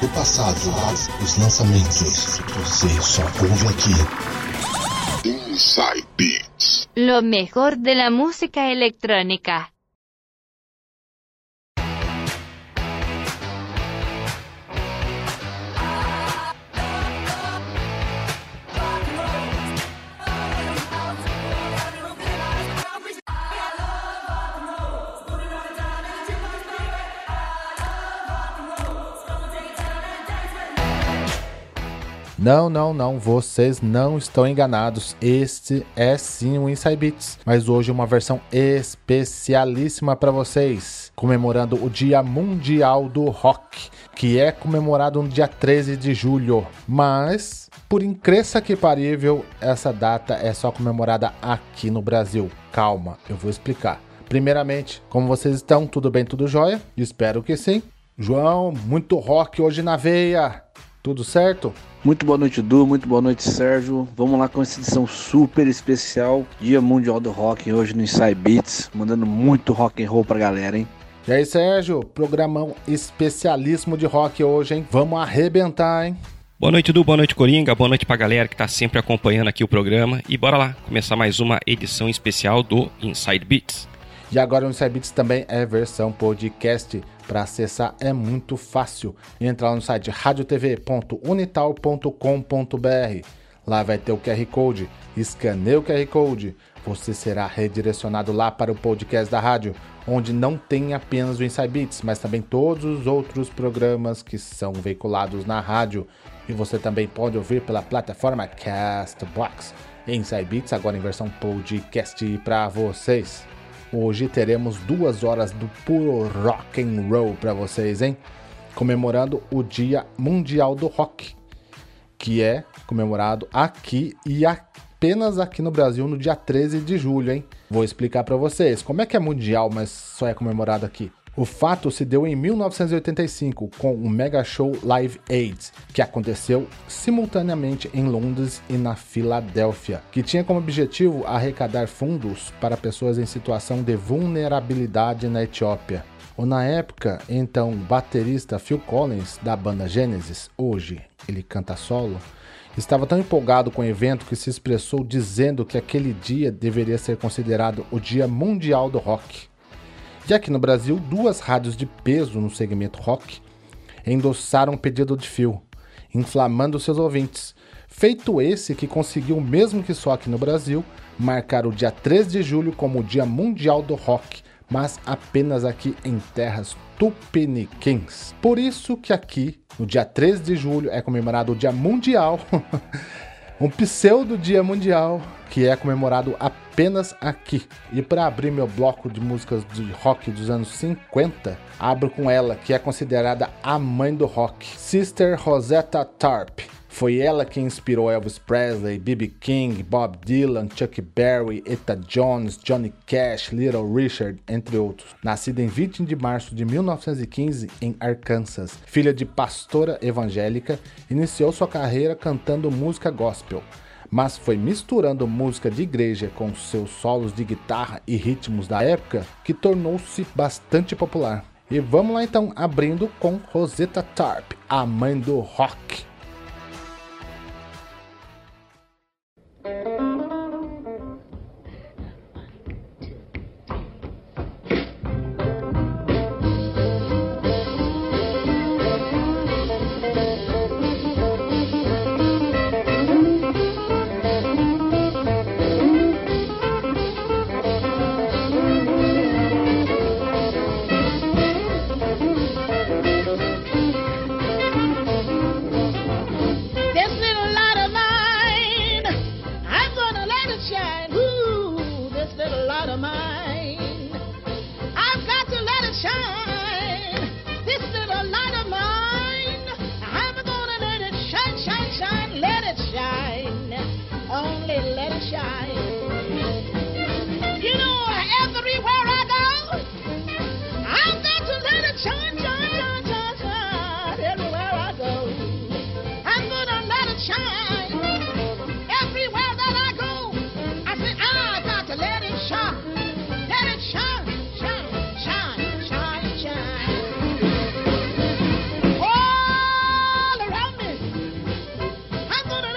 do passado, os lançamentos. Você só ouve aqui. Inside Beats. Lo mejor de la música electrónica. Não, não, não, vocês não estão enganados. Este é sim o Inside Beats, mas hoje uma versão especialíssima para vocês, comemorando o Dia Mundial do Rock, que é comemorado no dia 13 de julho. Mas, por incrível que parível, essa data é só comemorada aqui no Brasil. Calma, eu vou explicar. Primeiramente, como vocês estão? Tudo bem, tudo jóia? Espero que sim. João, muito rock hoje na veia. Tudo certo? Muito boa noite, Du. Muito boa noite, Sérgio. Vamos lá com essa edição super especial, Dia Mundial do Rock, hoje no Inside Beats, mandando muito rock and roll pra galera, hein? E aí, Sérgio? Programão especialíssimo de rock hoje, hein? Vamos arrebentar, hein? Boa noite, Du. Boa noite, Coringa. Boa noite pra galera que tá sempre acompanhando aqui o programa. E bora lá, começar mais uma edição especial do Inside Beats. E agora o Inside Beats também é versão podcast. Para acessar é muito fácil. Entra lá no site radiotv.unital.com.br. Lá vai ter o QR Code. Escaneie o QR Code. Você será redirecionado lá para o podcast da rádio, onde não tem apenas o Inside Beats, mas também todos os outros programas que são veiculados na rádio. E você também pode ouvir pela plataforma Castbox. Inside Beats agora em versão podcast para vocês. Hoje teremos duas horas do puro rock and roll para vocês, hein? Comemorando o Dia Mundial do Rock, que é comemorado aqui e apenas aqui no Brasil no dia 13 de julho, hein? Vou explicar para vocês como é que é mundial, mas só é comemorado aqui. O fato se deu em 1985 com o Mega Show Live Aid, que aconteceu simultaneamente em Londres e na Filadélfia, que tinha como objetivo arrecadar fundos para pessoas em situação de vulnerabilidade na Etiópia. O na época, então, baterista Phil Collins da banda Genesis, hoje ele canta solo, estava tão empolgado com o evento que se expressou dizendo que aquele dia deveria ser considerado o Dia Mundial do Rock. E aqui no Brasil, duas rádios de peso no segmento rock endossaram o pedido de fio, inflamando seus ouvintes. Feito esse que conseguiu, mesmo que só aqui no Brasil, marcar o dia 3 de julho como o Dia Mundial do Rock, mas apenas aqui em terras tupiniquins. Por isso que aqui, no dia 3 de julho, é comemorado o Dia Mundial, um pseudo Dia Mundial que é comemorado apenas aqui. E para abrir meu bloco de músicas de rock dos anos 50, abro com ela, que é considerada a mãe do rock, Sister Rosetta Tarp. Foi ela que inspirou Elvis Presley, B.B. King, Bob Dylan, Chuck Berry, Etta Jones, Johnny Cash, Little Richard, entre outros. Nascida em 20 de março de 1915 em Arkansas, filha de pastora evangélica, iniciou sua carreira cantando música gospel mas foi misturando música de igreja com seus solos de guitarra e ritmos da época que tornou-se bastante popular. E vamos lá então, abrindo com Rosetta Tarp, a mãe do rock. I'm gonna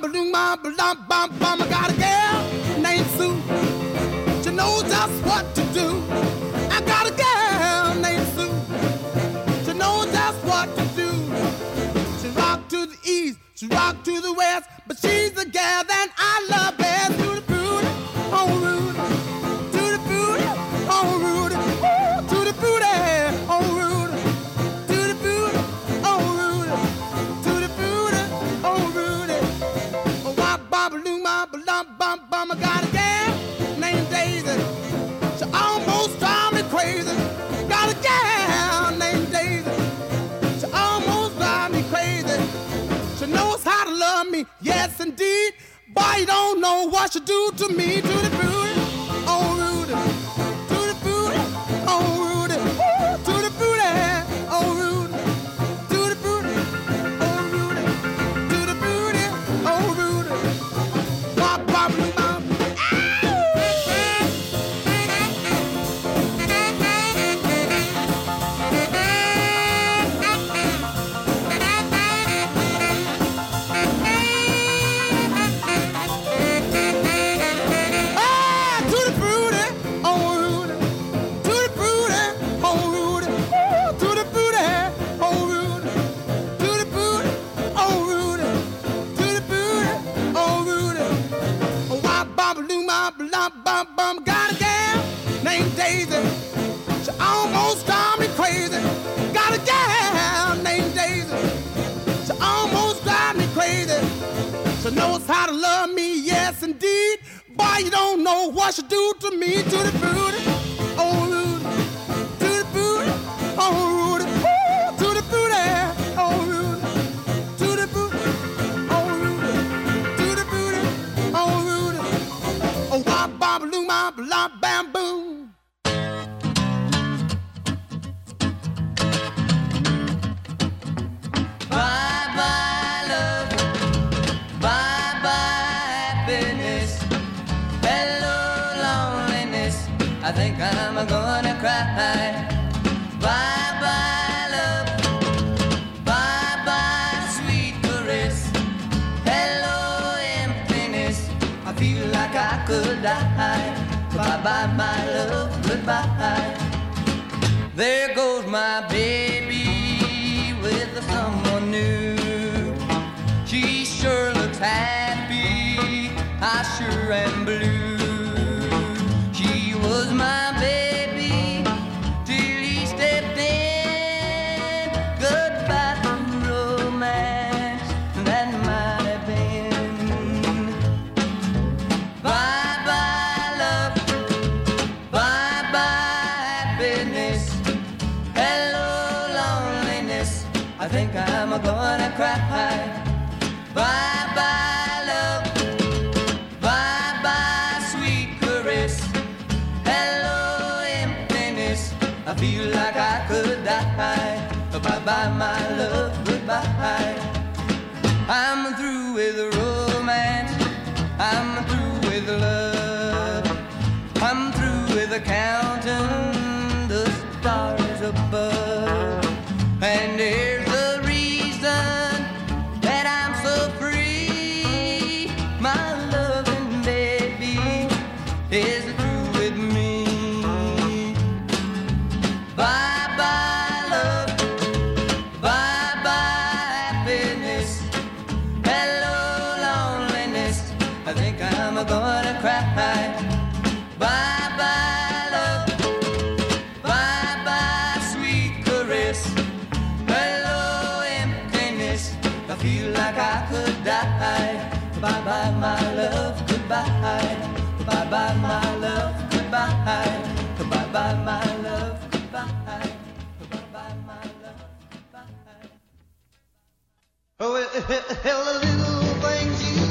I got a girl named Sue. She knows just what to do. I got a girl named Sue. She knows just what to do. She rock to the east, she rock to the west, but she's the gal that I love. I don't know what you do to me, to the blah, blah, bamboo. There goes my baby with someone new. She sure looks happy. I sure am blue. goodbye, my love, goodbye. I'm through with romance. I'm through with love. I'm through with the count. hell, the little things you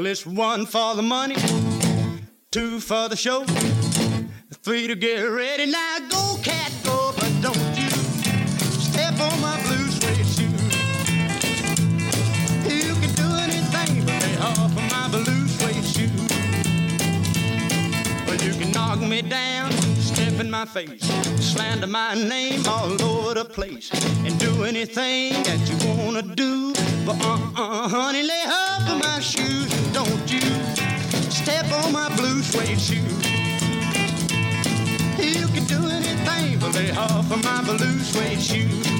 Well, it's one for the money, two for the show, three to get ready. Now go, cat, go, but don't you step on my blue suede shoe. You can do anything but lay off of my blue suede shoe. Well, you can knock me down, step in my face, slander my name all over the place, and do anything that you wanna do. But uh-uh, honey, lay off of my shoes and don't you step on my blue suede shoe. You can do anything but lay off of my blue suede shoe.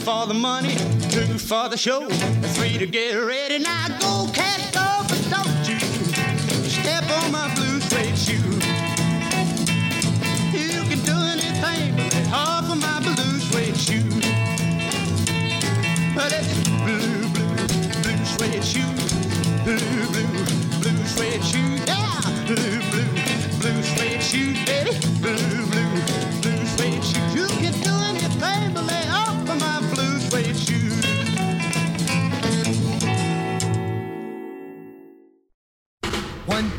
For the money, two for the show, three to get ready. Now go, cat, go, but don't you step on my blue suede shoe. You can do anything but lay off of my blue suede shoe. But it's blue, blue, blue suede shoe, blue, blue, blue suede shoe, yeah, blue, blue, blue suede shoe, baby, blue,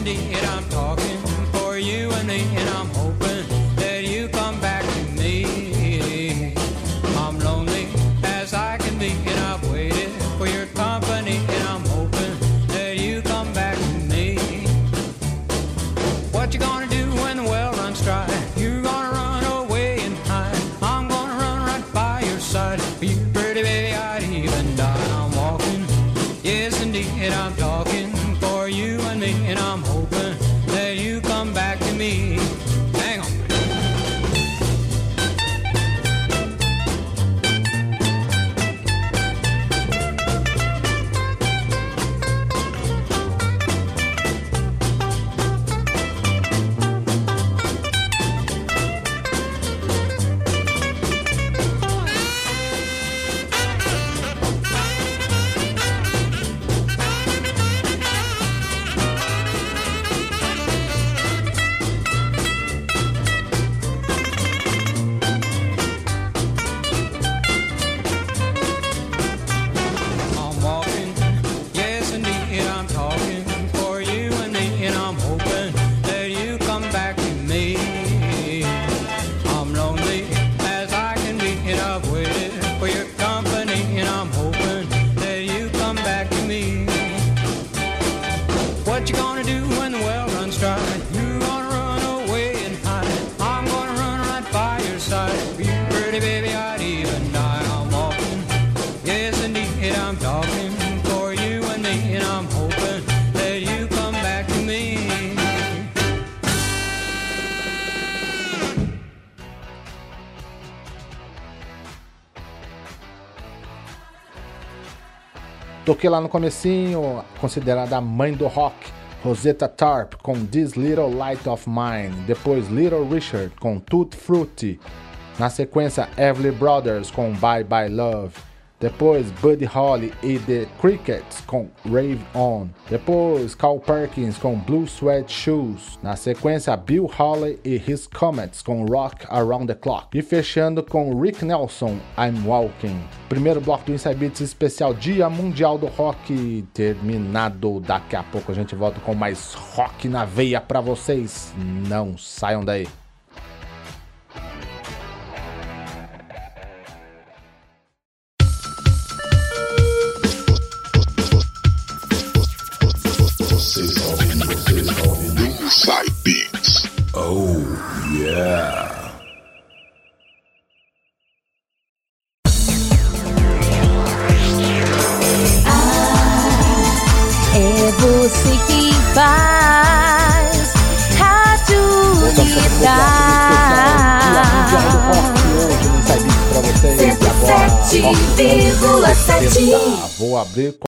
Sunday, and on Toquei lá no comecinho, considerada a mãe do rock, Rosetta Tarp com This Little Light of Mine, depois Little Richard com Tutti Frutti, na sequência Everly Brothers com Bye Bye Love, depois Buddy Holly e The Crickets com Rave On, depois Carl Perkins com Blue Sweat Shoes, na sequência Bill Holly e His Comets com Rock Around the Clock, e fechando com Rick Nelson, I'm Walking. Primeiro bloco do Inside Beats especial Dia Mundial do Rock terminado. Daqui a pouco a gente volta com mais rock na veia pra vocês. Não saiam daí. Abrir